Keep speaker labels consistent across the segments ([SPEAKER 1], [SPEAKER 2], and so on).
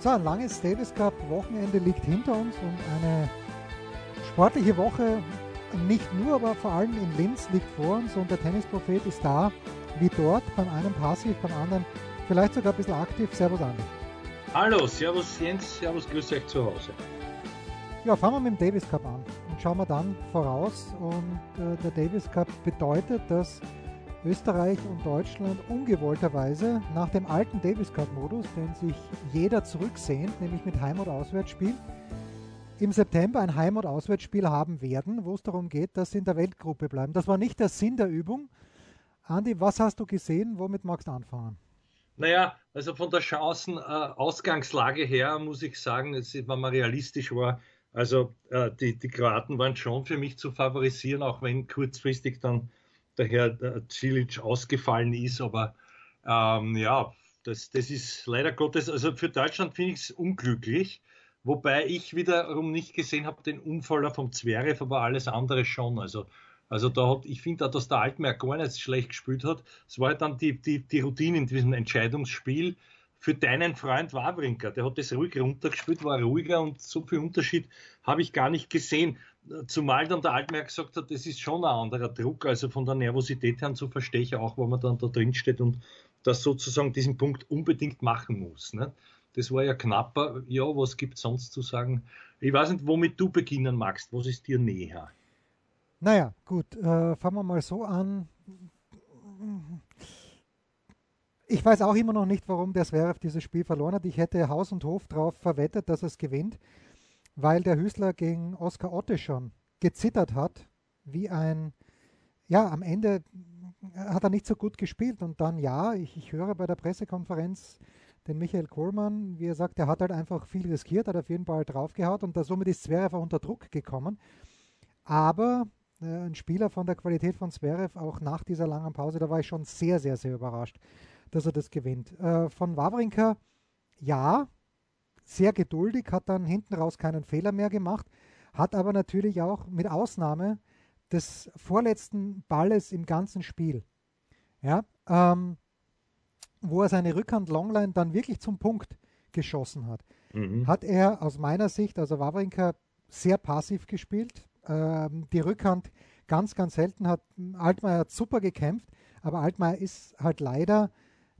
[SPEAKER 1] So, ein langes Davis Cup Wochenende liegt hinter uns und eine sportliche Woche nicht nur, aber vor allem in Linz liegt vor uns und der Tennisprophet ist da, wie dort, beim einen passiv, beim anderen vielleicht sogar ein bisschen aktiv. Servus Andi.
[SPEAKER 2] Hallo, Servus Jens, Servus, grüß euch zu Hause.
[SPEAKER 1] Ja, fangen wir mit dem Davis Cup an und schauen wir dann voraus. Und äh, der Davis Cup bedeutet, dass Österreich und Deutschland ungewollterweise nach dem alten Davis Cup-Modus, den sich jeder zurücksehnt, nämlich mit Heim- und Auswärtsspiel, im September ein Heim- und Auswärtsspiel haben werden, wo es darum geht, dass sie in der Weltgruppe bleiben. Das war nicht der Sinn der Übung. Andi, was hast du gesehen? Womit magst du anfangen?
[SPEAKER 2] Naja, also von der Chancen-Ausgangslage äh, her muss ich sagen, wenn man realistisch war, also äh, die, die Kroaten waren schon für mich zu favorisieren, auch wenn kurzfristig dann der Herr Cilic ausgefallen ist. Aber ähm, ja, das, das ist leider Gottes, also für Deutschland finde ich es unglücklich. Wobei ich wiederum nicht gesehen habe, den Unfall vom Zverev, aber alles andere schon. Also, also da hat, ich finde auch, dass der Altmaier gar nicht schlecht gespielt hat. Es war dann die, die, die Routine in diesem Entscheidungsspiel für deinen Freund Wawrinka. Der hat das ruhig runtergespielt, war ruhiger und so viel Unterschied habe ich gar nicht gesehen. Zumal dann der Altmaier gesagt hat, das ist schon ein anderer Druck, also von der Nervosität her, so verstehe ich auch, wo man dann da drin steht und das sozusagen diesen Punkt unbedingt machen muss. Ne? Das war ja knapper. Ja, was gibt es sonst zu sagen? Ich weiß nicht, womit du beginnen magst. Was ist dir näher?
[SPEAKER 1] Naja, gut, äh, fangen wir mal so an. Ich weiß auch immer noch nicht, warum der Zverev dieses Spiel verloren hat. Ich hätte Haus und Hof darauf verwettet, dass es gewinnt weil der Hüßler gegen Oskar Otte schon gezittert hat, wie ein, ja, am Ende hat er nicht so gut gespielt und dann, ja, ich, ich höre bei der Pressekonferenz den Michael Kohlmann, wie er sagt, er hat halt einfach viel riskiert, hat auf jeden Fall draufgehaut und da, somit ist Zverev unter Druck gekommen. Aber äh, ein Spieler von der Qualität von Zverev, auch nach dieser langen Pause, da war ich schon sehr, sehr, sehr überrascht, dass er das gewinnt. Äh, von Wawrinka, ja, sehr geduldig, hat dann hinten raus keinen Fehler mehr gemacht, hat aber natürlich auch mit Ausnahme des vorletzten Balles im ganzen Spiel, ja, ähm, wo er seine Rückhand Longline dann wirklich zum Punkt geschossen hat, mhm. hat er aus meiner Sicht, also Wawrinka, sehr passiv gespielt. Ähm, die Rückhand ganz, ganz selten hat Altmaier hat super gekämpft, aber Altmaier ist halt leider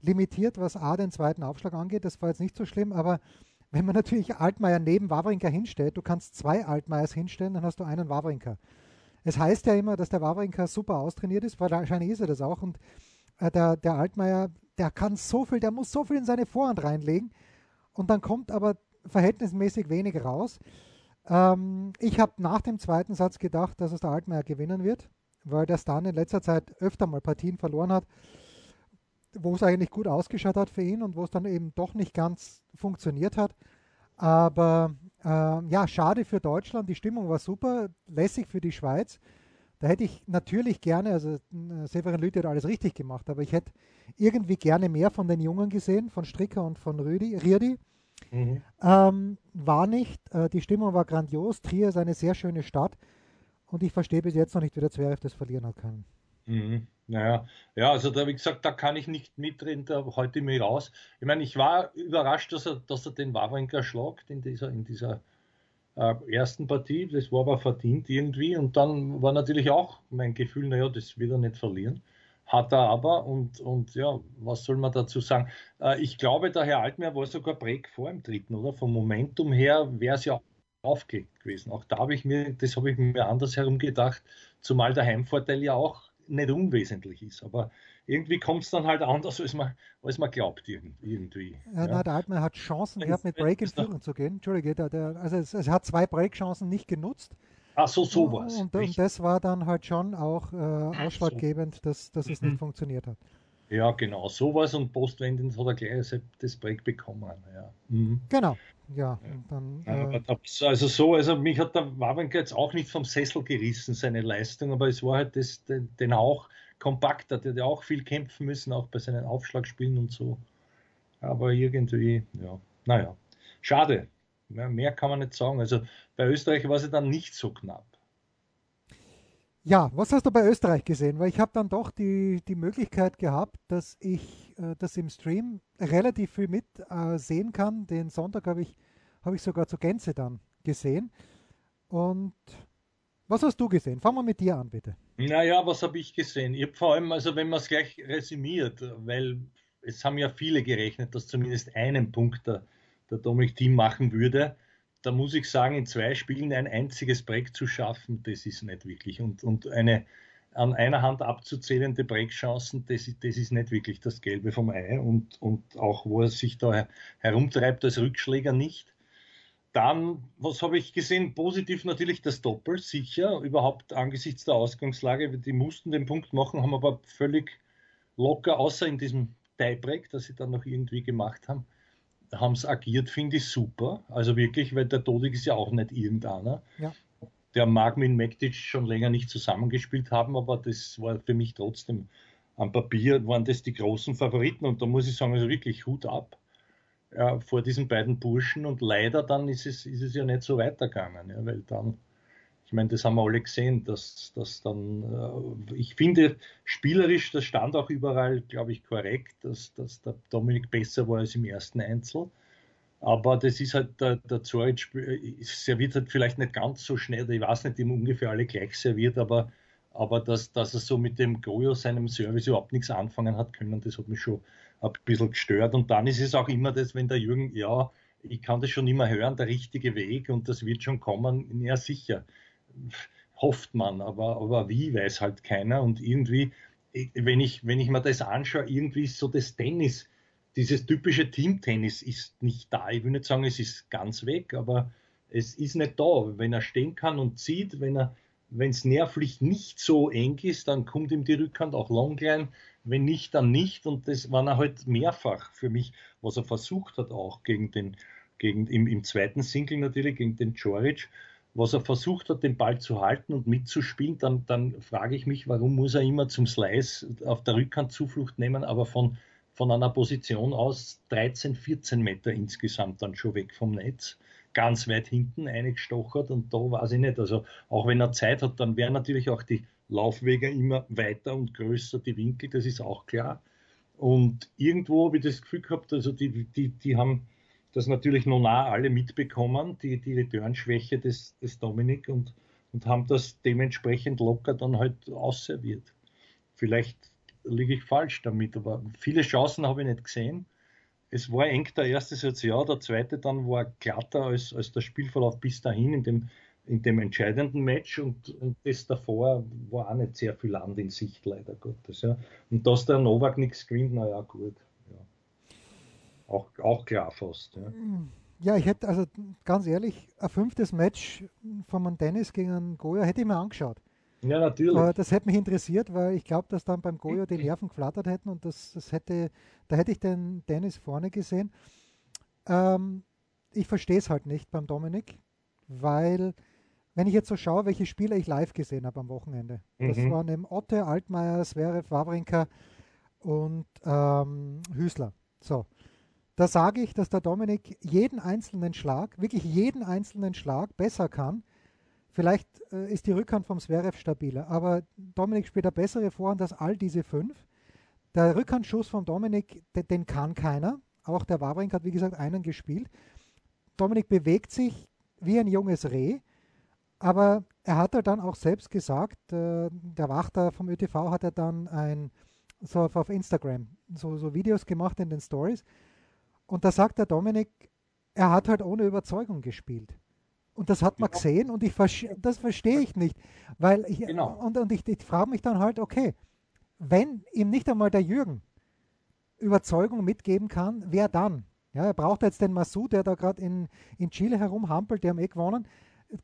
[SPEAKER 1] limitiert, was A den zweiten Aufschlag angeht. Das war jetzt nicht so schlimm, aber wenn man natürlich Altmaier neben Wawrinka hinstellt, du kannst zwei Altmaiers hinstellen, dann hast du einen Wawrinka. Es heißt ja immer, dass der Wawrinka super austrainiert ist, wahrscheinlich ist er das auch. Und äh, der, der Altmaier, der kann so viel, der muss so viel in seine Vorhand reinlegen. Und dann kommt aber verhältnismäßig wenig raus. Ähm, ich habe nach dem zweiten Satz gedacht, dass es der Altmaier gewinnen wird, weil der Stan in letzter Zeit öfter mal Partien verloren hat wo es eigentlich gut ausgeschaut hat für ihn und wo es dann eben doch nicht ganz funktioniert hat. Aber äh, ja, schade für Deutschland. Die Stimmung war super, lässig für die Schweiz. Da hätte ich natürlich gerne, also äh, Severin Lüthi hat alles richtig gemacht, aber ich hätte irgendwie gerne mehr von den Jungen gesehen, von Stricker und von Rüdi, Rierdi. Mhm. Ähm, war nicht. Äh, die Stimmung war grandios. Trier ist eine sehr schöne Stadt. Und ich verstehe bis jetzt noch nicht, wie der Zverev das verlieren hat können.
[SPEAKER 2] Mhm. Naja, ja, also da, wie gesagt, da kann ich nicht mitreden, da heute mir raus. Ich meine, ich war überrascht, dass er, dass er den Wawrinka schlagt in dieser, in dieser äh, ersten Partie. Das war aber verdient irgendwie. Und dann war natürlich auch mein Gefühl, naja, das wird er nicht verlieren. Hat er aber, und, und ja, was soll man dazu sagen? Äh, ich glaube, der Herr Altmaier war sogar Break vor im dritten, oder? Vom Momentum her wäre es ja aufgelegt gewesen. Auch da habe ich mir, das habe ich mir anders herum gedacht, zumal der Heimvorteil ja auch nicht unwesentlich ist. Aber irgendwie kommt es dann halt anders, als man, als man glaubt irgendwie.
[SPEAKER 1] Ja, ja. der Altmann hat Chancen gehabt, mit Break in Führung zu gehen. Entschuldige, der, der, also es, es, hat zwei Break-Chancen nicht genutzt.
[SPEAKER 2] Ach so, sowas.
[SPEAKER 1] Und, und, das war dann halt schon auch äh, ausschlaggebend, dass, dass es nicht mhm. funktioniert hat.
[SPEAKER 2] Ja, genau, sowas und postwendend hat er gleich das Break bekommen. Ja.
[SPEAKER 1] Mhm. Genau, ja.
[SPEAKER 2] Dann, äh, also so, also mich hat der Wawrinka jetzt auch nicht vom Sessel gerissen, seine Leistung, aber es war halt das, den, den auch kompakter, der hat ja auch viel kämpfen müssen, auch bei seinen Aufschlagspielen und so. Aber irgendwie, ja, naja, schade. Mehr, mehr kann man nicht sagen. Also bei Österreich war sie dann nicht so knapp.
[SPEAKER 1] Ja, was hast du bei Österreich gesehen? Weil ich habe dann doch die, die Möglichkeit gehabt, dass ich äh, das im Stream relativ viel mit äh, sehen kann. Den Sonntag habe ich, hab ich sogar zur Gänze dann gesehen. Und was hast du gesehen? Fangen wir mit dir an, bitte.
[SPEAKER 2] Naja, was habe ich gesehen? Ich habe vor allem, also wenn man es gleich resümiert, weil es haben ja viele gerechnet, dass zumindest einen Punkt der, der Dominik Team machen würde da muss ich sagen, in zwei Spielen ein einziges Break zu schaffen, das ist nicht wirklich. Und, und eine an einer Hand abzuzählende Breakchancen, das, das ist nicht wirklich das Gelbe vom Ei. Und, und auch wo er sich da herumtreibt als Rückschläger nicht. Dann, was habe ich gesehen? Positiv natürlich das Doppel, sicher. Überhaupt angesichts der Ausgangslage. Die mussten den Punkt machen, haben aber völlig locker, außer in diesem Tiebreak, das sie dann noch irgendwie gemacht haben, haben es agiert, finde ich super. Also wirklich, weil der Dodik ist ja auch nicht irgendeiner. Ja. Der mag mit Mektic schon länger nicht zusammengespielt haben, aber das war für mich trotzdem am Papier waren das die großen Favoriten und da muss ich sagen, also wirklich Hut ab ja, vor diesen beiden Burschen und leider dann ist es, ist es ja nicht so weitergegangen, ja, weil dann ich meine, das haben wir alle gesehen, dass, dass dann, äh, ich finde, spielerisch, das stand auch überall, glaube ich, korrekt, dass, dass der Dominik besser war als im ersten Einzel. Aber das ist halt, der, der Zoric serviert halt vielleicht nicht ganz so schnell, ich weiß nicht, ihm ungefähr alle gleich serviert, aber, aber dass, dass er so mit dem Goyo, seinem Service, überhaupt nichts anfangen hat können, das hat mich schon ein bisschen gestört. Und dann ist es auch immer das, wenn der Jürgen, ja, ich kann das schon immer hören, der richtige Weg und das wird schon kommen, ja sicher hofft man, aber, aber wie, weiß halt keiner. Und irgendwie, wenn ich, wenn ich mir das anschaue, irgendwie ist so das Tennis, dieses typische Teamtennis ist nicht da. Ich will nicht sagen, es ist ganz weg, aber es ist nicht da. Wenn er stehen kann und zieht, wenn er, wenn es nervlich nicht so eng ist, dann kommt ihm die Rückhand auch longline. Wenn nicht, dann nicht. Und das war er halt mehrfach für mich, was er versucht hat, auch gegen den, gegen, im, im zweiten Single natürlich, gegen den Joric was er versucht hat, den Ball zu halten und mitzuspielen, dann, dann frage ich mich, warum muss er immer zum Slice auf der Rückhand Zuflucht nehmen, aber von, von einer Position aus 13, 14 Meter insgesamt dann schon weg vom Netz, ganz weit hinten eingestochert und da weiß ich nicht, also auch wenn er Zeit hat, dann wären natürlich auch die Laufwege immer weiter und größer, die Winkel, das ist auch klar. Und irgendwo habe ich das Gefühl gehabt, also die, die, die haben das natürlich noch nah alle mitbekommen, die, die Returnschwäche des, des Dominik und, und haben das dementsprechend locker dann halt ausserviert. Vielleicht liege ich falsch damit, aber viele Chancen habe ich nicht gesehen. Es war eng der erste Satz, ja, der zweite dann war glatter als, als der Spielverlauf bis dahin in dem, in dem entscheidenden Match und, und das davor war auch nicht sehr viel Land in Sicht, leider Gottes. Ja. Und dass der Novak nichts screent, naja, gut. Auch, auch klar fast. Ja.
[SPEAKER 1] ja, ich hätte, also ganz ehrlich, ein fünftes Match von einem Dennis gegen einen Goya hätte ich mir angeschaut.
[SPEAKER 2] Ja, natürlich. Aber
[SPEAKER 1] das hätte mich interessiert, weil ich glaube, dass dann beim Goyo die Nerven geflattert hätten und das, das hätte, da hätte ich den Dennis vorne gesehen. Ähm, ich verstehe es halt nicht beim Dominik, weil wenn ich jetzt so schaue, welche Spieler ich live gesehen habe am Wochenende, mhm. das waren eben Otte, Altmaier, Sverev, Wawrinka und ähm, Hüßler. So. Da sage ich, dass der Dominik jeden einzelnen Schlag, wirklich jeden einzelnen Schlag besser kann. Vielleicht äh, ist die Rückhand vom Zverev stabiler, aber Dominik spielt eine bessere Vorhand als all diese fünf. Der Rückhandschuss von Dominik, den, den kann keiner. Auch der Wawrinka hat, wie gesagt, einen gespielt. Dominik bewegt sich wie ein junges Reh, aber er hat halt dann auch selbst gesagt, äh, der Wachter vom ÖTV hat er dann ein, so auf, auf Instagram so, so Videos gemacht in den Stories und da sagt der Dominik, er hat halt ohne Überzeugung gespielt. Und das hat man genau. gesehen und ich das verstehe ich nicht. Weil ich, genau. Und, und ich, ich frage mich dann halt, okay, wenn ihm nicht einmal der Jürgen Überzeugung mitgeben kann, wer dann? Ja, er braucht jetzt den Masu, der da gerade in, in Chile herumhampelt, der haben eh gewonnen.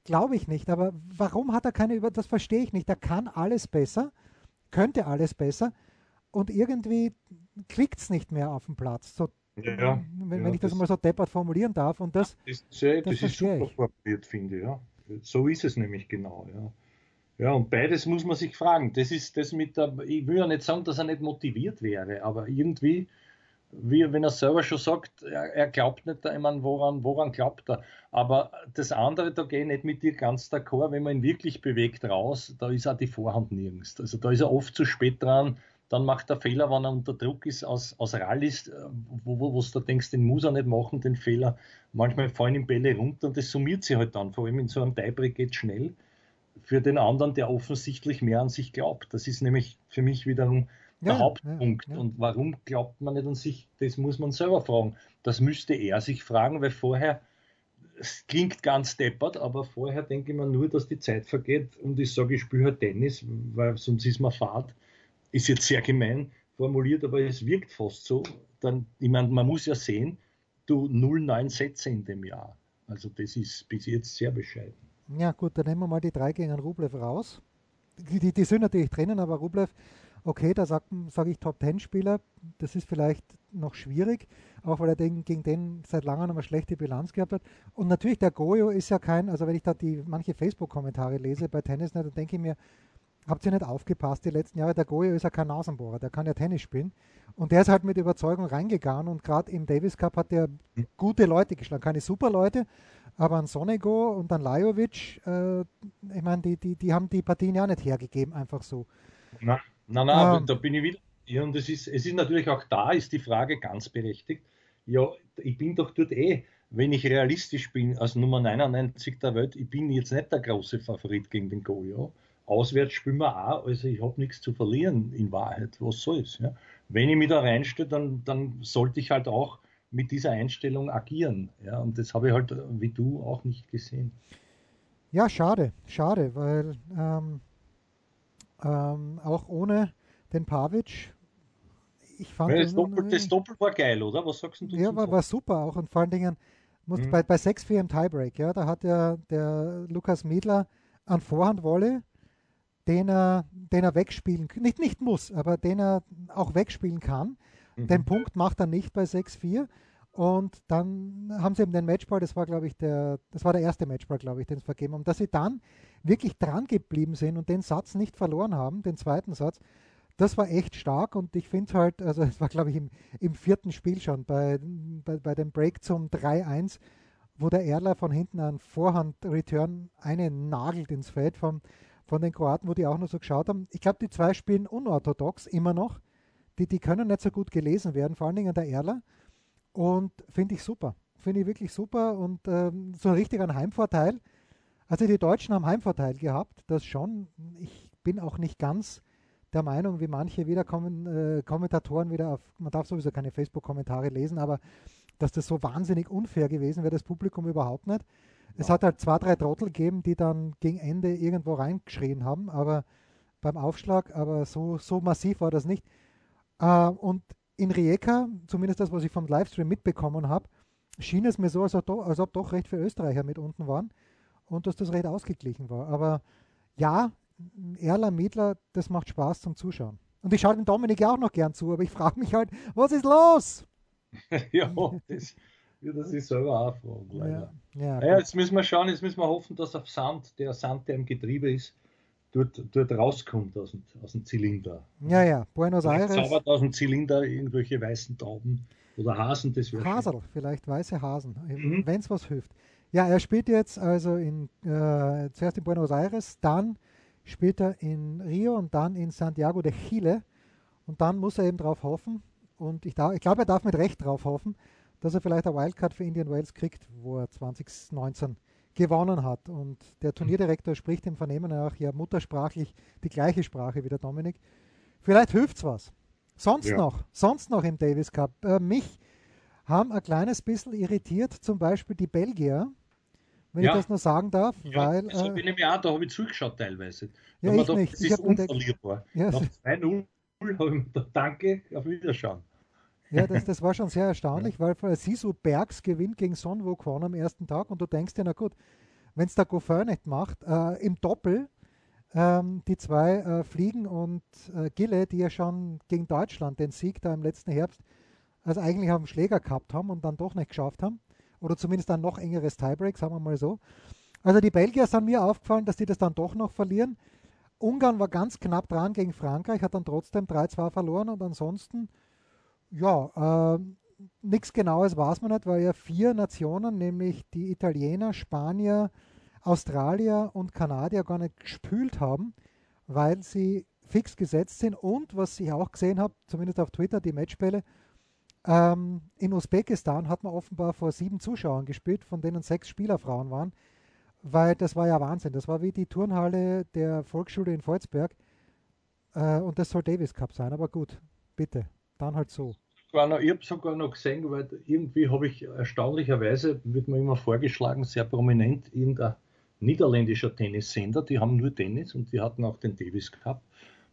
[SPEAKER 1] Glaube ich nicht. Aber warum hat er keine Über... Das verstehe ich nicht. Er kann alles besser, könnte alles besser, und irgendwie klickt es nicht mehr auf dem Platz. So,
[SPEAKER 2] ja,
[SPEAKER 1] wenn,
[SPEAKER 2] ja,
[SPEAKER 1] wenn ich das, das, mal so deppert formulieren darf. Und das,
[SPEAKER 2] das, das, das ist super ich. formuliert, finde ich. Ja. So ist es nämlich genau. Ja. Ja, und beides muss man sich fragen. Das ist das mit der, ich will ja nicht sagen, dass er nicht motiviert wäre, aber irgendwie, wie wenn er selber schon sagt, er, er glaubt nicht, ich meine, woran, woran glaubt er? Aber das andere, da gehe ich nicht mit dir ganz d'accord, wenn man ihn wirklich bewegt raus, da ist auch die Vorhand nirgends. Also da ist er oft zu spät dran, dann macht er Fehler, wenn er unter Druck ist aus, aus Rallyes, wo, wo, wo du denkst, den muss er nicht machen, den Fehler. Manchmal fallen ihm Bälle runter und das summiert sich halt dann, vor allem in so einem Tiebreak geht schnell für den anderen, der offensichtlich mehr an sich glaubt. Das ist nämlich für mich wiederum der ja, Hauptpunkt. Ja, ja. Und warum glaubt man nicht an sich? Das muss man selber fragen. Das müsste er sich fragen, weil vorher, es klingt ganz deppert, aber vorher denke ich mir nur, dass die Zeit vergeht und ich sage, ich spiele halt Tennis, weil sonst ist man Fahrt. Ist jetzt sehr gemein formuliert, aber es wirkt fast so. Dann, ich meine, man muss ja sehen, du 0,9 Sätze in dem Jahr. Also das ist bis jetzt sehr bescheiden.
[SPEAKER 1] Ja, gut, dann nehmen wir mal die drei gegen Rublev raus. Die, die, die sind natürlich drinnen, aber Rublev, okay, da sage sag ich Top-10-Spieler, das ist vielleicht noch schwierig, auch weil er den, gegen den seit langem eine schlechte Bilanz gehabt hat. Und natürlich, der Goyo ist ja kein, also wenn ich da die manche Facebook-Kommentare lese bei Tennis, dann denke ich mir, habt ihr nicht aufgepasst die letzten Jahre, der Goyo ist ja kein Nasenbohrer, der kann ja Tennis spielen. Und der ist halt mit Überzeugung reingegangen und gerade im Davis Cup hat er hm. gute Leute geschlagen, keine super Leute, aber an Sonego und an Lajovic, äh, ich meine, die, die, die haben die Partien ja nicht hergegeben, einfach so.
[SPEAKER 2] Nein, nein, nein ähm, da bin ich wieder. Ja, und es ist, es ist natürlich auch da, ist die Frage ganz berechtigt. Ja, ich bin doch dort eh, wenn ich realistisch bin, als Nummer 99 der Welt, ich bin jetzt nicht der große Favorit gegen den Go, ja. Auswärts spielen wir auch, also ich habe nichts zu verlieren in Wahrheit. Was soll's? Ja? Wenn ich mich da reinstelle, dann, dann sollte ich halt auch mit dieser Einstellung agieren. Ja, und das habe ich halt wie du auch nicht gesehen.
[SPEAKER 1] Ja, schade, schade, weil ähm, ähm, auch ohne den Pavic, ich fand
[SPEAKER 2] ja, das, Doppel, das Doppel war geil, oder? Was sagst du?
[SPEAKER 1] Ja, war, war super auch und vor allen Dingen musst, mhm. bei, bei 6-4 im Tiebreak, ja, da hat ja der Lukas Miedler an Vorhandwolle, den er, den er wegspielen, nicht, nicht muss, aber den er auch wegspielen kann. Mhm. Den Punkt macht er nicht bei 6-4. Und dann haben sie eben den Matchball, das war, glaube ich, der, das war der erste Matchball, glaube ich, den sie vergeben haben, dass sie dann wirklich dran geblieben sind und den Satz nicht verloren haben, den zweiten Satz. Das war echt stark und ich finde halt, also es war, glaube ich, im, im, vierten Spiel schon, bei, bei, bei dem Break zum 3-1, wo der Erler von hinten an Vorhand-Return einen nagelt ins Feld von, von den Kroaten, wo die auch noch so geschaut haben. Ich glaube, die zwei spielen unorthodox immer noch die, die können nicht so gut gelesen werden, vor allen Dingen der Erler. Und finde ich super. Finde ich wirklich super und ähm, so richtig ein Heimvorteil. Also die Deutschen haben Heimvorteil gehabt, das schon. Ich bin auch nicht ganz der Meinung, wie manche wieder kommen, äh, Kommentatoren wieder auf, man darf sowieso keine Facebook-Kommentare lesen, aber dass das so wahnsinnig unfair gewesen wäre, das Publikum überhaupt nicht. Es hat halt zwei, drei Trottel gegeben, die dann gegen Ende irgendwo reingeschrien haben, aber beim Aufschlag, aber so, so massiv war das nicht. Äh, und in Rijeka, zumindest das, was ich vom Livestream mitbekommen habe, schien es mir so, als ob, doch, als ob doch recht viele Österreicher mit unten waren und dass das recht ausgeglichen war. Aber ja, Erler, Miedler, das macht Spaß zum Zuschauen. Und ich schaue dem Dominik ja auch noch gern zu, aber ich frage mich halt, was ist los?
[SPEAKER 2] ja, das, ja, das ist selber auch fragen, leider. Ja, ja, ja, jetzt müssen wir schauen, jetzt müssen wir hoffen, dass auf Sand, der Sand, der im Getriebe ist, dort, dort rauskommt aus dem, aus dem Zylinder.
[SPEAKER 1] Ja, ja, Buenos Aires.
[SPEAKER 2] Zaubert aus dem Zylinder irgendwelche weißen Tauben oder Hasen, das wäre
[SPEAKER 1] Hasel, vielleicht weiße Hasen, mhm. wenn es was hilft. Ja, er spielt jetzt also in, äh, zuerst in Buenos Aires, dann spielt er in Rio und dann in Santiago de Chile. Und dann muss er eben darauf hoffen, und ich, ich glaube, er darf mit Recht darauf hoffen, dass er vielleicht eine Wildcard für Indian Wales kriegt, wo er 2019 gewonnen hat. Und der Turnierdirektor spricht im Vernehmen nach ja muttersprachlich die gleiche Sprache wie der Dominik. Vielleicht hilft es was. Sonst ja. noch, sonst noch im Davis Cup. Äh, mich haben ein kleines bisschen irritiert, zum Beispiel die Belgier, wenn ja. ich das nur sagen darf. Ja, weil,
[SPEAKER 2] das habe ich nämlich auch, da habe ich zugeschaut teilweise.
[SPEAKER 1] Ja, ich nicht.
[SPEAKER 2] Das ich ist unverlierbar. Ja, Nach 2-0 habe ich mir gedacht, danke, auf Wiederschauen.
[SPEAKER 1] Ja, das, das war schon sehr erstaunlich, weil Sisu Bergs gewinnt gegen Son Wukong am ersten Tag und du denkst dir, na gut, wenn es der Goffin nicht macht, äh, im Doppel Ähm, die zwei äh, Fliegen und äh, Gille, die ja schon gegen Deutschland den Sieg da im letzten Herbst, also eigentlich auf dem Schläger gehabt haben und dann doch nicht geschafft haben. Oder zumindest ein noch engeres Tiebreak, sagen wir mal so. Also die Belgier sind mir aufgefallen, dass die das dann doch noch verlieren. Ungarn war ganz knapp dran gegen Frankreich, hat dann trotzdem 3-2 verloren und ansonsten, ja, äh, nichts Genaues weiß man nicht, weil ja vier Nationen, nämlich die Italiener, Spanier, Australier und Kanadier gar nicht gespült haben, weil sie fix gesetzt sind und was ich auch gesehen habe, zumindest auf Twitter, die Matchbälle, ähm, in Usbekistan hat man offenbar vor sieben Zuschauern gespielt, von denen sechs Spielerfrauen waren, weil das war ja Wahnsinn. Das war wie die Turnhalle der Volksschule in Volzberg äh, und das soll Davis Cup sein, aber gut, bitte, dann halt so
[SPEAKER 2] noch, ich habe sogar noch gesehen, weil irgendwie habe ich erstaunlicherweise, wird mir immer vorgeschlagen, sehr prominent irgendein niederländischer Tennissender, die haben nur Tennis und die hatten auch den Davis Cup.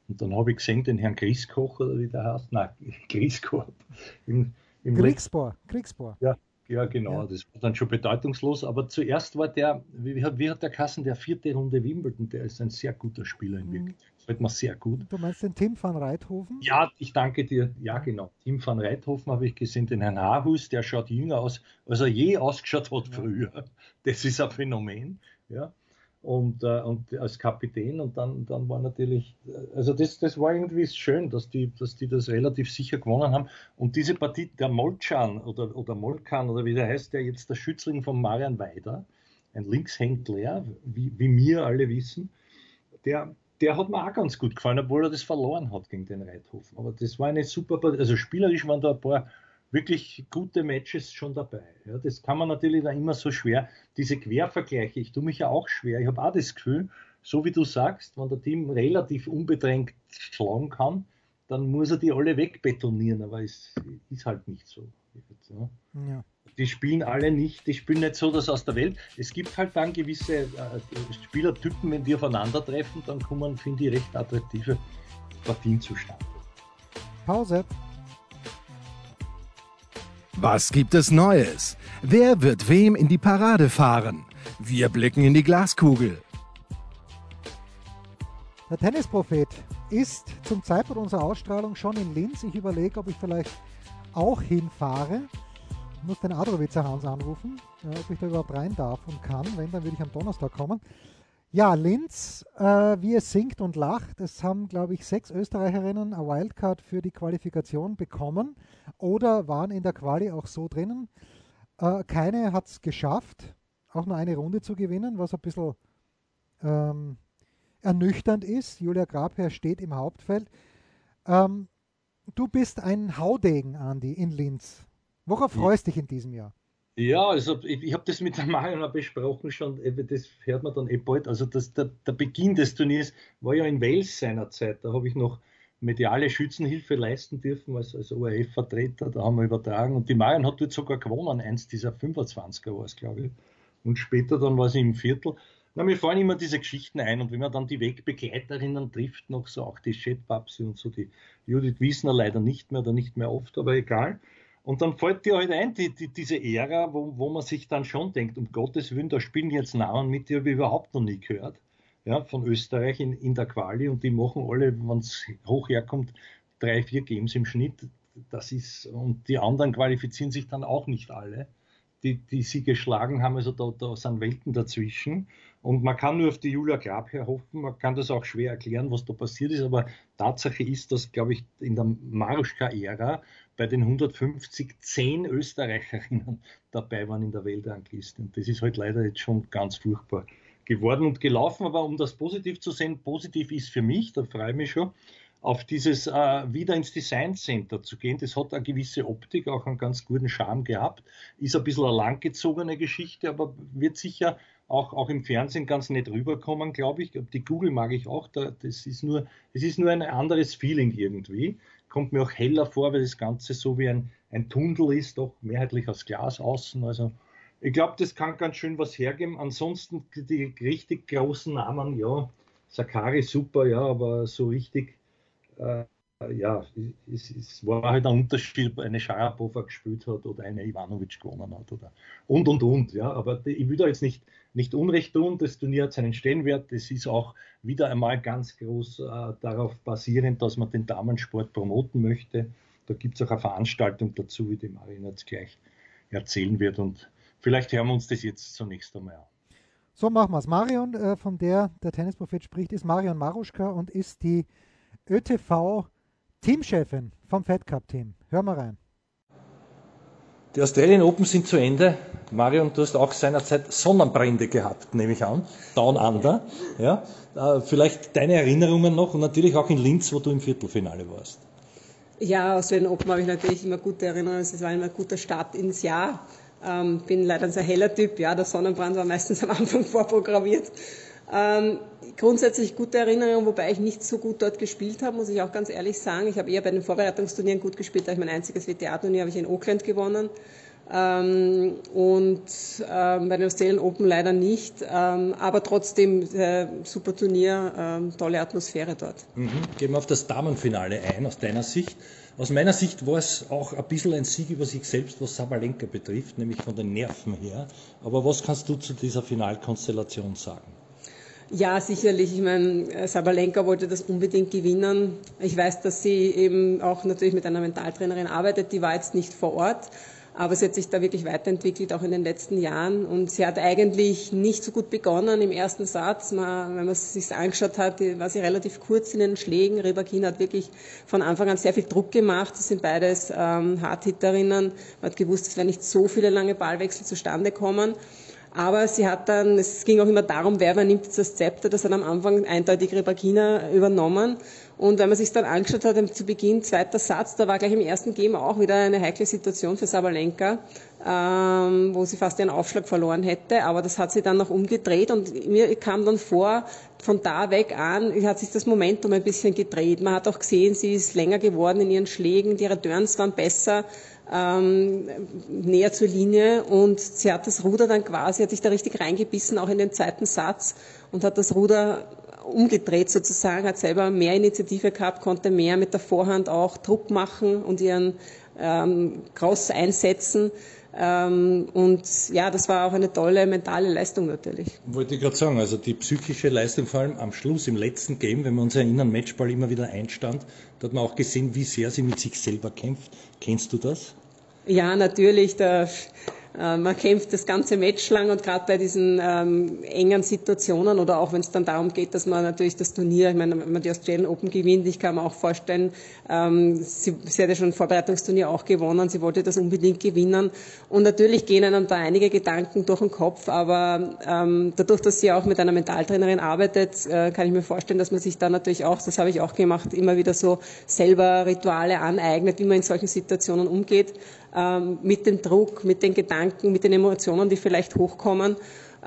[SPEAKER 2] Und dann habe ich gesehen, den Herrn Grieskoch oder wie der heißt, nein, Grieskorb.
[SPEAKER 1] Im, im Kriegsbohr, Kriegsbohr.
[SPEAKER 2] Ja, ja, genau, ja. das war dann schon bedeutungslos. Aber zuerst war der, wie, wie hat der Kassen, der vierte Runde Wimbledon, der ist ein sehr guter Spieler in mhm. Wirklichkeit. Gefällt mir sehr gut.
[SPEAKER 1] Du meinst den Tim van Reithofen?
[SPEAKER 2] Ja, ich danke dir. Ja, genau. Tim van Reithofen habe ich gesehen, den Herrn Hahus, der schaut jünger aus, als er je ausgeschaut hat früher. Das ist ein Phänomen. Ja. Und, äh, und als Kapitän und dann, dann war natürlich, also das, das war irgendwie schön, dass die, dass die das relativ sicher gewonnen haben. Und diese Partie, der Molchan oder, oder Molkan oder wie der heißt, der jetzt der Schützling von Marian Weider, ein Linkshändler, wie, wie wir alle wissen, der, der hat mir auch ganz gut gefallen, obwohl er das verloren hat gegen den Reithofen. Aber das war eine super, also spielerisch waren da ein paar wirklich gute Matches schon dabei. Ja, das kann man natürlich da immer so schwer, diese Quervergleiche, ich tue mich ja auch schwer. Ich habe auch das Gefühl, so wie du sagst, wenn der Team relativ unbedrängt schlagen kann, dann muss er die alle wegbetonieren, aber es ist halt nicht so. Ja. Ja die spielen alle nicht, die spielen nicht so das aus der Welt. Es gibt halt dann gewisse äh, Spielertypen, wenn die aufeinandertreffen, dann kommen, finde ich, recht attraktive Partien zustande.
[SPEAKER 1] Pause.
[SPEAKER 3] Was gibt es Neues? Wer wird wem in die Parade fahren? Wir blicken in die Glaskugel.
[SPEAKER 1] Der Tennisprophet ist zum Zeitpunkt unserer Ausstrahlung schon in Linz. Ich überlege, ob ich vielleicht auch hinfahre muss den Adrowitzer Hans anrufen, äh, ob ich da überhaupt rein darf und kann. Wenn, dann würde ich am Donnerstag kommen. Ja, Linz, äh, wie es singt und lacht. Es haben, glaube ich, sechs Österreicherinnen eine Wildcard für die Qualifikation bekommen oder waren in der Quali auch so drinnen. Äh, keine hat es geschafft, auch nur eine Runde zu gewinnen, was ein bisschen ähm, ernüchternd ist. Julia Grabherr steht im Hauptfeld. Ähm, du bist ein Haudegen, Andi, in Linz. Worauf freust du dich in diesem Jahr?
[SPEAKER 2] Ja, also ich, ich habe das mit der Marion besprochen schon, das hört man dann eh bald. Also das, der, der Beginn des Turniers war ja in Wales seinerzeit. Da habe ich noch mediale Schützenhilfe leisten dürfen als, als ORF-Vertreter. Da haben wir übertragen. Und die Marion hat dort sogar gewonnen, eins dieser 25er war es, glaube ich. Und später dann war sie im Viertel. Na, mir fallen immer diese Geschichten ein und wenn man dann die Wegbegleiterinnen trifft, noch so auch die Chet Babsi und so, die Judith Wiesner leider nicht mehr oder nicht mehr oft, aber egal. Und dann fällt dir halt ein, die, die, diese Ära, wo, wo man sich dann schon denkt, um Gottes Willen, da spielen jetzt Namen mit, die habe ich überhaupt noch nie gehört. Ja, von Österreich in, in der Quali und die machen alle, wenn es hoch herkommt, drei, vier Games im Schnitt. Das ist, und die anderen qualifizieren sich dann auch nicht alle, die, die sie geschlagen haben. Also da, da sind Welten dazwischen. Und man kann nur auf die Julia Grab hoffen, man kann das auch schwer erklären, was da passiert ist, aber Tatsache ist, dass, glaube ich, in der Maruschka-Ära bei den 150 zehn Österreicherinnen dabei waren in der Weltrangliste. Und das ist halt leider jetzt schon ganz furchtbar geworden und gelaufen. Aber um das positiv zu sehen, positiv ist für mich, da freue ich mich schon, auf dieses äh, wieder ins Design Center zu gehen. Das hat eine gewisse Optik, auch einen ganz guten Charme gehabt. Ist ein bisschen eine langgezogene Geschichte, aber wird sicher auch, auch im Fernsehen ganz nett rüberkommen, glaube ich. Die Google mag ich auch. Da, das ist nur, es ist nur ein anderes Feeling irgendwie kommt mir auch heller vor, weil das Ganze so wie ein, ein Tunnel ist, doch mehrheitlich aus Glas außen. Also ich glaube, das kann ganz schön was hergeben. Ansonsten die richtig großen Namen, ja, Sakari super, ja, aber so richtig äh,
[SPEAKER 4] ja, es, es, war halt ein Unterschied, ob eine Sharapova gespielt hat oder eine Ivanovic gewonnen hat oder und und und. Ja, aber ich will da jetzt nicht, nicht Unrecht tun. Das Turnier hat seinen Stellenwert. Das ist auch wieder einmal ganz groß äh, darauf basierend, dass man den Damensport promoten möchte. Da gibt es auch eine Veranstaltung dazu, wie die Marina jetzt gleich erzählen wird. Und vielleicht hören wir uns das jetzt zunächst einmal an.
[SPEAKER 1] So machen wir es. Marion, äh, von der der Tennisprophet spricht, ist Marion Maruschka und ist die ÖTV Teamchefin vom Fed Cup Team. Hör mal rein.
[SPEAKER 2] Die Australian Open sind zu Ende. Marion, du hast auch seinerzeit Sonnenbrände gehabt, nehme ich an. Down Under. Ja. Äh, vielleicht deine Erinnerungen noch und natürlich auch in Linz, wo du im Viertelfinale warst.
[SPEAKER 5] Ja, Australian Open habe ich natürlich immer gute Erinnerungen. Es war immer ein guter Start ins Jahr. Ähm, bin leider ein sehr heller Typ. Ja, der Sonnenbrand war meistens am Anfang vorprogrammiert. Ähm, grundsätzlich gute Erinnerung, wobei ich nicht so gut dort gespielt habe, muss ich auch ganz ehrlich sagen. Ich habe eher bei den Vorbereitungsturnieren gut gespielt, da ich mein einziges WTA-Turnier habe ich in Auckland gewonnen. Ähm, und ähm, bei den Australian Open leider nicht, ähm, aber trotzdem äh, super Turnier, ähm, tolle Atmosphäre dort.
[SPEAKER 2] Mhm. Gehen wir auf das Damenfinale ein, aus deiner Sicht. Aus meiner Sicht war es auch ein bisschen ein Sieg über sich selbst, was Sabalenka betrifft, nämlich von den Nerven her. Aber was kannst du zu dieser Finalkonstellation sagen?
[SPEAKER 5] Ja, sicherlich. Ich meine, Sabalenka wollte das unbedingt gewinnen. Ich weiß, dass sie eben auch natürlich mit einer Mentaltrainerin arbeitet. Die war jetzt nicht vor Ort. Aber sie hat sich da wirklich weiterentwickelt, auch in den letzten Jahren. Und sie hat eigentlich nicht so gut begonnen im ersten Satz. Man, wenn man es sich angeschaut hat, war sie relativ kurz in den Schlägen. Rybakina hat wirklich von Anfang an sehr viel Druck gemacht. Das sind beides ähm, Hardhitterinnen. Man hat gewusst, es werden nicht so viele lange Ballwechsel zustande kommen. Aber sie hat dann, es ging auch immer darum, wer übernimmt jetzt das Zepter. Das hat am Anfang eindeutig Rebagina übernommen. Und wenn man sich dann angeschaut hat, zu Beginn, zweiter Satz, da war gleich im ersten Game auch wieder eine heikle Situation für Sabalenka, ähm, wo sie fast ihren Aufschlag verloren hätte. Aber das hat sie dann noch umgedreht und mir kam dann vor, von da weg an hat sich das Momentum ein bisschen gedreht. Man hat auch gesehen, sie ist länger geworden in ihren Schlägen, die Returns waren besser ähm, näher zur Linie und sie hat das Ruder dann quasi, hat sich da richtig reingebissen, auch in den zweiten Satz und hat das Ruder umgedreht sozusagen, hat selber mehr Initiative gehabt, konnte mehr mit der Vorhand auch Druck machen und ihren ähm, Cross einsetzen. Ähm, und ja, das war auch eine tolle mentale Leistung natürlich.
[SPEAKER 2] Wollte ich gerade sagen, also die psychische Leistung vor allem am Schluss, im letzten Game, wenn wir uns erinnern, Matchball immer wieder einstand, da hat man auch gesehen, wie sehr sie mit sich selber kämpft. Kennst du das?
[SPEAKER 5] Ja, natürlich. Der äh, man kämpft das ganze Match lang und gerade bei diesen ähm, engen Situationen oder auch wenn es dann darum geht, dass man natürlich das Turnier, ich meine, wenn man die Australian Open gewinnt, ich kann mir auch vorstellen, ähm, sie, sie hat ja schon ein Vorbereitungsturnier auch gewonnen, sie wollte das unbedingt gewinnen und natürlich gehen einem da einige Gedanken durch den Kopf, aber ähm, dadurch, dass sie auch mit einer Mentaltrainerin arbeitet, äh, kann ich mir vorstellen, dass man sich da natürlich auch, das habe ich auch gemacht, immer wieder so selber Rituale aneignet, wie man in solchen Situationen umgeht ähm, mit dem Druck, mit den Gedanken, mit den Emotionen, die vielleicht hochkommen.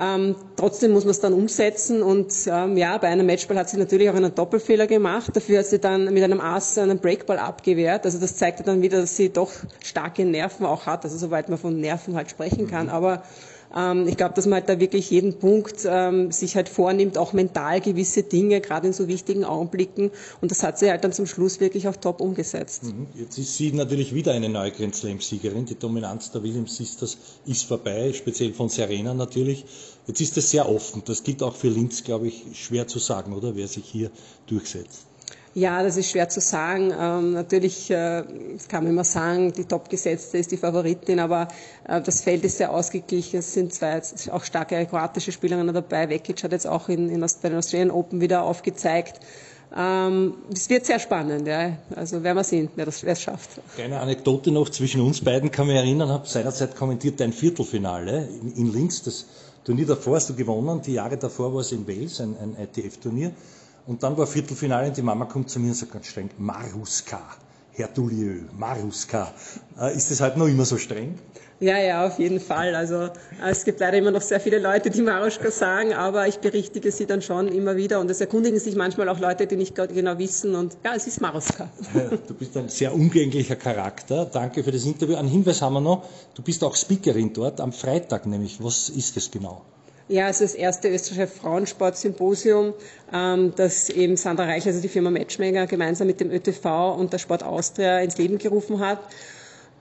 [SPEAKER 5] Ähm, trotzdem muss man es dann umsetzen und ähm, ja, bei einem Matchball hat sie natürlich auch einen Doppelfehler gemacht. Dafür hat sie dann mit einem Ass einen Breakball abgewehrt. Also das zeigte dann wieder, dass sie doch starke Nerven auch hat, also soweit man von Nerven halt sprechen kann. Aber ich glaube, dass man halt da wirklich jeden Punkt ähm, sich halt vornimmt, auch mental gewisse Dinge, gerade in so wichtigen Augenblicken. Und das hat sie halt dann zum Schluss wirklich auch top umgesetzt. Mhm.
[SPEAKER 2] Jetzt ist sie natürlich wieder eine neue Grand Slam-Siegerin. Die Dominanz der Williams Sisters ist vorbei, speziell von Serena natürlich. Jetzt ist es sehr offen. Das gilt auch für Linz, glaube ich, schwer zu sagen, oder? Wer sich hier durchsetzt.
[SPEAKER 5] Ja, das ist schwer zu sagen. Ähm, natürlich äh, kann man immer sagen, die Topgesetzte ist die Favoritin, aber äh, das Feld ist sehr ausgeglichen. Es sind zwei auch starke kroatische Spielerinnen dabei. Vekic hat jetzt auch in, in, bei den Australian Open wieder aufgezeigt. Ähm, es wird sehr spannend, ja. Also werden wir sehen, wer es schafft.
[SPEAKER 2] Kleine Anekdote noch zwischen uns beiden kann mich erinnern, habe seinerzeit kommentiert dein Viertelfinale in, in Linz. Das Turnier davor hast du gewonnen, die Jahre davor war es in Wales, ein, ein ITF-Turnier. Und dann war Viertelfinale und die Mama kommt zu mir und sagt ganz streng, Maruska, Herr Dulieu, Maruska. Äh, ist das halt noch immer so streng?
[SPEAKER 5] Ja, ja, auf jeden Fall. Also äh, es gibt leider immer noch sehr viele Leute, die Maruschka sagen, aber ich berichtige sie dann schon immer wieder und es erkundigen sich manchmal auch Leute, die nicht genau wissen und ja, es ist Maruschka.
[SPEAKER 2] Du bist ein sehr umgänglicher Charakter. Danke für das Interview. Ein Hinweis haben wir noch. Du bist auch Speakerin dort am Freitag nämlich. Was ist das genau?
[SPEAKER 5] Ja, es ist das erste österreichische Frauensportsymposium, ähm, das eben Sandra Reich, also die Firma Matchmaker, gemeinsam mit dem ÖTV und der Sport Austria ins Leben gerufen hat.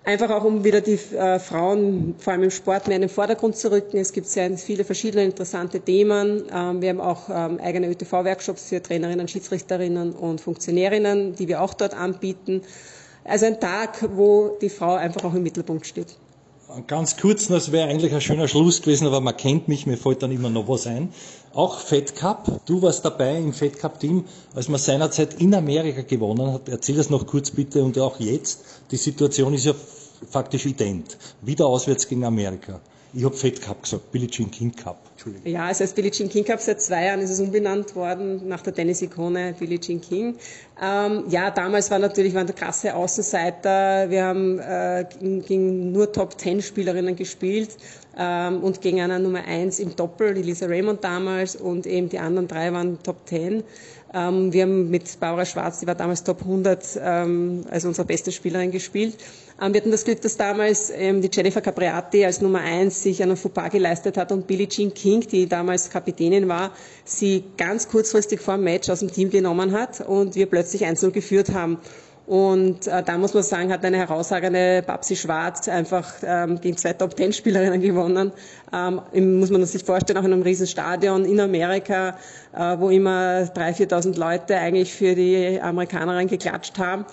[SPEAKER 5] Einfach auch, um wieder die äh, Frauen, vor allem im Sport, mehr in den Vordergrund zu rücken. Es gibt sehr viele verschiedene interessante Themen. Ähm, wir haben auch ähm, eigene ÖTV-Workshops für Trainerinnen, Schiedsrichterinnen und Funktionärinnen, die wir auch dort anbieten. Also ein Tag, wo die Frau einfach auch im Mittelpunkt steht.
[SPEAKER 6] Ganz kurz, das wäre eigentlich ein schöner Schluss gewesen, aber man kennt mich, mir fällt dann immer noch was ein. Auch Fed Cup, du warst dabei im Fed Cup Team, als man seinerzeit in Amerika gewonnen hat. Erzähl das noch kurz bitte und auch jetzt. Die Situation ist ja faktisch ident. Wieder auswärts gegen Amerika. Ich habe Fed Cup gesagt, Billie Jean King Cup.
[SPEAKER 5] Entschuldigung. Ja, es heißt Billie Jean King Cup. Seit zwei Jahren ist es umbenannt worden nach der Tennis-Ikone Billie Jean King. Ähm, ja, damals war natürlich waren krasse Außenseiter. Wir haben äh, gegen nur Top Ten Spielerinnen gespielt ähm, und gegen eine Nummer eins im Doppel, die Lisa Raymond damals und eben die anderen drei waren Top Ten. Ähm, wir haben mit Barbara Schwarz, die war damals Top 100, ähm, also unsere beste Spielerin gespielt. Ähm, wir hatten das Glück, dass damals ähm, die Jennifer Capriati als Nummer eins sich einen Fauxpas geleistet hat und Billie Jean King, die damals Kapitänin war, sie ganz kurzfristig vor dem Match aus dem Team genommen hat und wir plötzlich 1-0 geführt haben. Und äh, da muss man sagen, hat eine herausragende Babsi Schwarz einfach ähm, gegen zwei Top-Ten-Spielerinnen gewonnen. Ähm, muss man sich vorstellen, auch in einem Riesenstadion in Amerika, äh, wo immer 3.000, 4.000 Leute eigentlich für die Amerikanerin geklatscht haben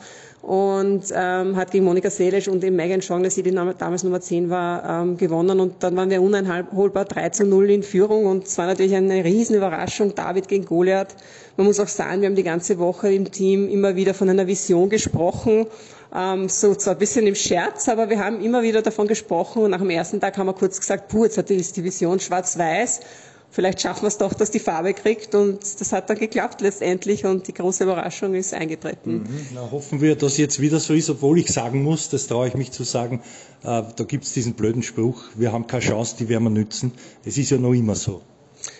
[SPEAKER 5] und ähm, hat gegen Monika Seelisch und eben Megan Shaughnessy, die damals Nummer 10 war, ähm, gewonnen. Und dann waren wir uneinholbar 3 zu 0 in Führung. Und es war natürlich eine Riesenüberraschung, David gegen Goliath. Man muss auch sagen, wir haben die ganze Woche im Team immer wieder von einer Vision gesprochen, ähm, so zwar ein bisschen im Scherz, aber wir haben immer wieder davon gesprochen. Und nach dem ersten Tag haben wir kurz gesagt, puh, jetzt hat die Vision schwarz-weiß vielleicht schaffen wir es doch, dass die Farbe kriegt und das hat dann geklappt letztendlich und die große Überraschung ist eingetreten.
[SPEAKER 6] Mhm. Na, hoffen wir, dass jetzt wieder so ist, obwohl ich sagen muss, das traue ich mich zu sagen, äh, da gibt es diesen blöden Spruch, wir haben keine Chance, die werden wir nützen. Es ist ja noch immer so.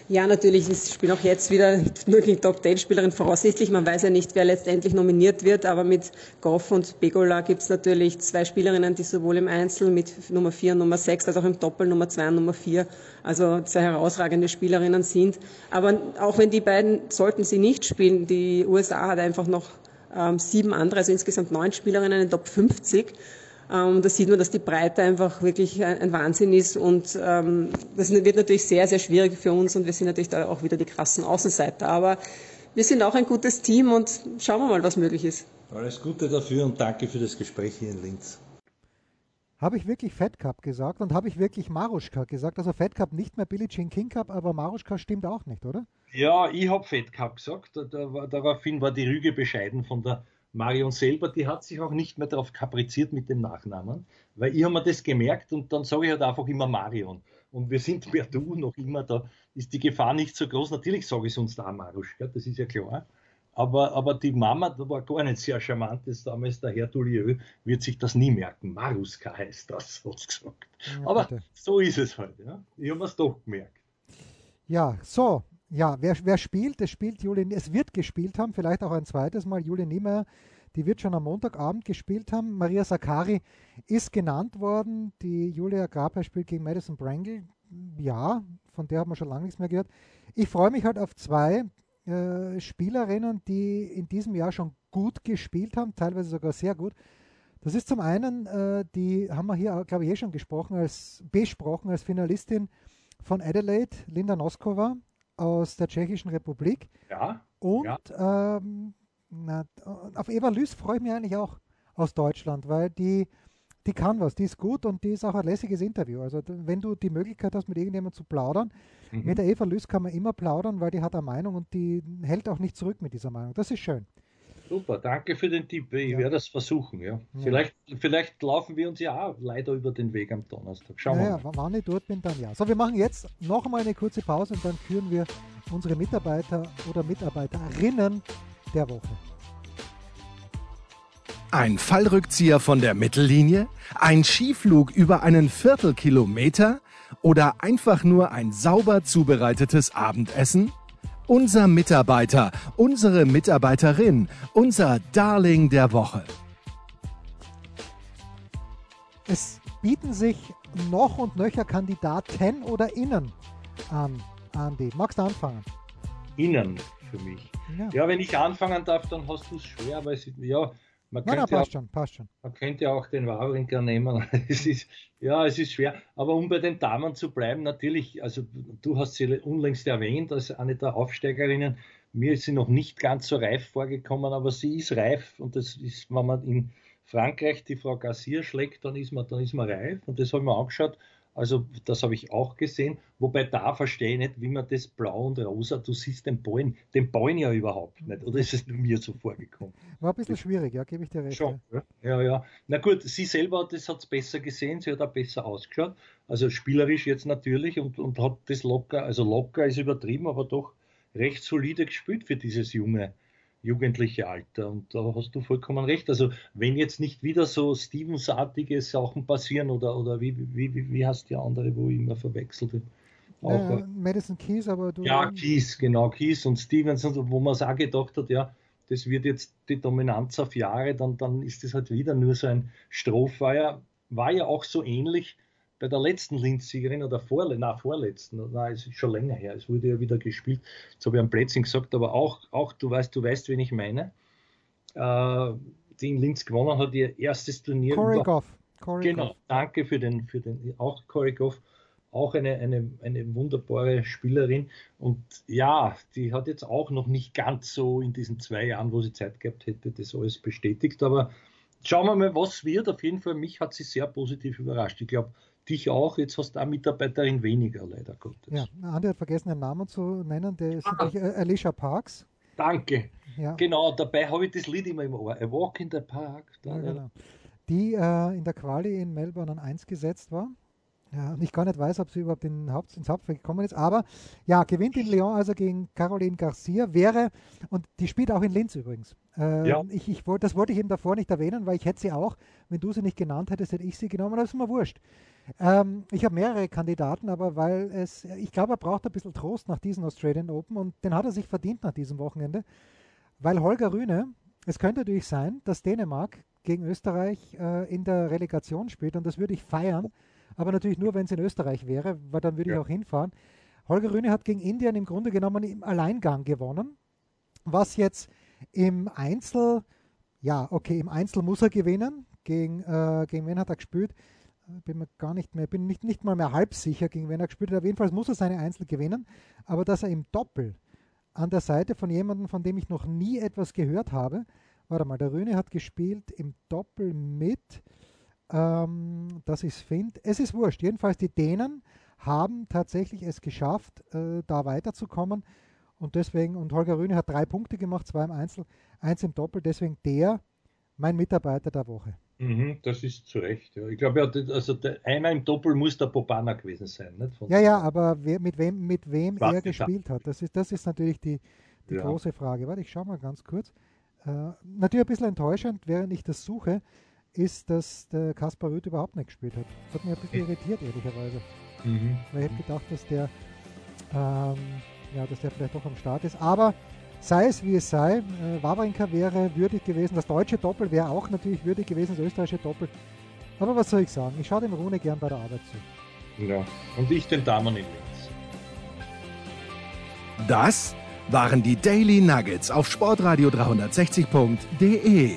[SPEAKER 5] Ja, natürlich. Ich spiele auch jetzt wieder nur gegen Top-10-Spielerin voraussichtlich. Man weiß ja nicht, wer letztendlich nominiert wird, aber mit Goff und Begola gibt es natürlich zwei Spielerinnen, die sowohl im Einzel mit Nummer 4 und Nummer 6 als auch im Doppel Nummer 2 und Nummer 4, also zwei herausragende Spielerinnen sind. Aber auch wenn die beiden, sollten sie nicht spielen, die USA hat einfach noch ähm, sieben andere, also insgesamt neun Spielerinnen in Top 50. Ähm, da sieht man, dass die Breite einfach wirklich ein, ein Wahnsinn ist und ähm, das wird natürlich sehr, sehr schwierig für uns und wir sind natürlich da auch wieder die krassen Außenseiter. Aber wir sind auch ein gutes Team und schauen wir mal, was möglich ist.
[SPEAKER 6] Alles Gute dafür und danke für das Gespräch hier in Linz.
[SPEAKER 1] Habe ich wirklich Fed Cup gesagt und habe ich wirklich Maruschka gesagt? Also Fed Cup nicht mehr Billie Jean King Cup, aber Maruschka stimmt auch nicht, oder?
[SPEAKER 2] Ja, ich habe Fed Cup gesagt. daraufhin war die Rüge bescheiden von der Marion selber, die hat sich auch nicht mehr darauf kapriziert mit dem Nachnamen, weil ich habe mir das gemerkt und dann sage ich halt einfach immer Marion. Und wir sind per Du noch immer, da ist die Gefahr nicht so groß. Natürlich sage ich sonst auch Maruschka, das ist ja klar. Aber, aber die Mama, da war gar nicht sehr charmant, das damals der Herr Dulieu, wird sich das nie merken. Maruska heißt das, hat gesagt. Ja, aber so ist es halt. Ja. Ich habe es doch gemerkt.
[SPEAKER 1] Ja, so, ja, wer, wer spielt? Es spielt Julian, es wird gespielt haben, vielleicht auch ein zweites Mal. Julian Niemeyer, die wird schon am Montagabend gespielt haben. Maria Sakari ist genannt worden. Die Julia Graper spielt gegen Madison Brangle. Ja, von der haben wir schon lange nichts mehr gehört. Ich freue mich halt auf zwei äh, Spielerinnen, die in diesem Jahr schon gut gespielt haben, teilweise sogar sehr gut. Das ist zum einen, äh, die haben wir hier, glaube ich, eh schon gesprochen, als besprochen als Finalistin von Adelaide, Linda Noskova, aus der Tschechischen Republik.
[SPEAKER 2] Ja.
[SPEAKER 1] Und ja. Ähm, na, auf Eva Lüß freue ich mich eigentlich auch aus Deutschland, weil die, die kann was, die ist gut und die ist auch ein lässiges Interview. Also wenn du die Möglichkeit hast, mit irgendjemandem zu plaudern, mhm. mit der Eva Lüß kann man immer plaudern, weil die hat eine Meinung und die hält auch nicht zurück mit dieser Meinung. Das ist schön.
[SPEAKER 2] Super, danke für den Tipp. Ich ja. werde das versuchen. Ja. ja. Vielleicht, vielleicht laufen wir uns ja auch leider über den Weg am Donnerstag. Schauen wir
[SPEAKER 1] ja, mal. Wann ich dort bin, dann ja. So, wir machen jetzt noch mal eine kurze Pause und dann führen wir unsere Mitarbeiter oder Mitarbeiterinnen der Woche.
[SPEAKER 3] Ein Fallrückzieher von der Mittellinie? Ein Skiflug über einen Viertelkilometer? Oder einfach nur ein sauber zubereitetes Abendessen? Unser Mitarbeiter, unsere Mitarbeiterin, unser Darling der Woche.
[SPEAKER 1] Es bieten sich noch und nöcher Kandidaten oder Innen an Andi. Magst du anfangen?
[SPEAKER 2] Innen für mich. Ja, ja wenn ich anfangen darf, dann hast du es schwer, weil es, ja,
[SPEAKER 1] man nein, nein, passt, auch, schon, passt schon.
[SPEAKER 2] Man könnte auch den Wawrinker nehmen. es ist, ja, es ist schwer. Aber um bei den Damen zu bleiben, natürlich, also du hast sie unlängst erwähnt als eine der Aufsteigerinnen. Mir ist sie noch nicht ganz so reif vorgekommen, aber sie ist reif und das ist, wenn man in Frankreich die Frau Garcia schlägt, dann ist man, dann ist man reif und das habe ich mir angeschaut also das habe ich auch gesehen. Wobei da verstehe ich nicht, wie man das Blau und Rosa, du siehst den Ballen, den Ballen ja überhaupt nicht. Oder ist es mir so vorgekommen?
[SPEAKER 1] War ein bisschen schwierig, ja, gebe ich dir recht.
[SPEAKER 2] Schon, ja. ja, ja. Na gut, sie selber das hat es besser gesehen, sie hat auch besser ausgeschaut. Also spielerisch jetzt natürlich und, und hat das locker, also locker ist übertrieben, aber doch recht solide gespielt für dieses junge jugendliche Alter. Und da hast du vollkommen recht. Also wenn jetzt nicht wieder so Stevens-artige Sachen passieren oder, oder wie, wie, wie, wie hast die andere, wo ich immer verwechselt
[SPEAKER 1] Auch, äh, Madison Keys, aber du.
[SPEAKER 2] Ja, Keys, genau, Keys und Stevens, wo man es auch gedacht hat, ja, das wird jetzt die Dominanz auf Jahre, dann, dann ist das halt wieder nur so ein Strohfeuer. War ja auch so ähnlich bei der letzten Linz-Siegerin oder vorle na, vorletzten, na, es ist schon länger her, es wurde ja wieder gespielt, jetzt habe ich am Plätzchen gesagt, aber auch, auch du weißt, du weißt, wen ich meine, äh, die in Linz gewonnen hat, ihr erstes Turnier.
[SPEAKER 1] Corey
[SPEAKER 2] genau, danke für den, für den, auch Goff, auch eine, eine, eine wunderbare Spielerin und ja, die hat jetzt auch noch nicht ganz so in diesen zwei Jahren, wo sie Zeit gehabt hätte, das alles bestätigt, aber schauen wir mal, was wird. Auf jeden Fall, mich hat sie sehr positiv überrascht. Ich glaube, dich auch. Jetzt hast du eine Mitarbeiterin weniger, leider Gottes.
[SPEAKER 1] Ja, Andi hat vergessen, einen Namen zu nennen. Der ist ah. natürlich äh, Alicia Parks.
[SPEAKER 2] Danke. Ja. Genau, dabei habe ich das Lied immer im Ohr. A Walk in the Park.
[SPEAKER 1] Ja, genau. Die äh, in der Quali in Melbourne an 1 gesetzt war. Ja, und ich gar nicht weiß, ob sie überhaupt in Haupt, ins Hauptfeld gekommen ist. Aber ja, gewinnt in Lyon also gegen Caroline Garcia. Wäre, und die spielt auch in Linz übrigens. Äh, ja. ich, ich, das wollte ich eben davor nicht erwähnen, weil ich hätte sie auch, wenn du sie nicht genannt hättest, hätte ich sie genommen. Das ist mir wurscht. Ähm, ich habe mehrere Kandidaten, aber weil es, ich glaube, er braucht ein bisschen Trost nach diesem Australian Open und den hat er sich verdient nach diesem Wochenende, weil Holger Rühne, es könnte natürlich sein, dass Dänemark gegen Österreich äh, in der Relegation spielt und das würde ich feiern, aber natürlich nur, wenn es in Österreich wäre, weil dann würde ja. ich auch hinfahren. Holger Rühne hat gegen Indien im Grunde genommen im Alleingang gewonnen, was jetzt im Einzel, ja, okay, im Einzel muss er gewinnen. Gegen, äh, gegen wen hat er gespielt? bin mir gar nicht mehr, bin nicht, nicht mal mehr halb sicher, gegen wen er gespielt hat. Auf jeden Fall muss er seine Einzel gewinnen, aber dass er im Doppel an der Seite von jemandem, von dem ich noch nie etwas gehört habe, warte mal, der Röhne hat gespielt im Doppel mit, ähm, dass ich es finde, es ist wurscht, jedenfalls die Dänen haben tatsächlich es geschafft, äh, da weiterzukommen und deswegen, und Holger Röhne hat drei Punkte gemacht, zwei im Einzel, eins im Doppel, deswegen der mein Mitarbeiter der Woche.
[SPEAKER 2] Mhm, das ist zu Recht. Ja. Ich glaube, ja, also der, einer im Doppel muss der Popana gewesen sein. Nicht?
[SPEAKER 1] ja, ja, aber wer, mit wem, mit wem er gespielt hat, das ist, das ist natürlich die, die ja. große Frage. Warte, ich schaue mal ganz kurz. Äh, natürlich ein bisschen enttäuschend, während ich das suche, ist, dass der Kaspar Rüth überhaupt nicht gespielt hat. Das hat mich ein bisschen irritiert, ehrlicherweise. Mhm. Weil ich hätte gedacht, dass der, ähm, ja, dass der vielleicht doch am Start ist. Aber sei es wie es sei, äh, Wawrinka wäre würdig gewesen, das deutsche Doppel wäre auch natürlich würdig gewesen, das österreichische Doppel. Aber was soll ich sagen? Ich schaue dem Rune gern bei der Arbeit zu.
[SPEAKER 2] Ja, und ich den Damen in Linz.
[SPEAKER 3] Das waren die Daily Nuggets auf sportradio 360.de.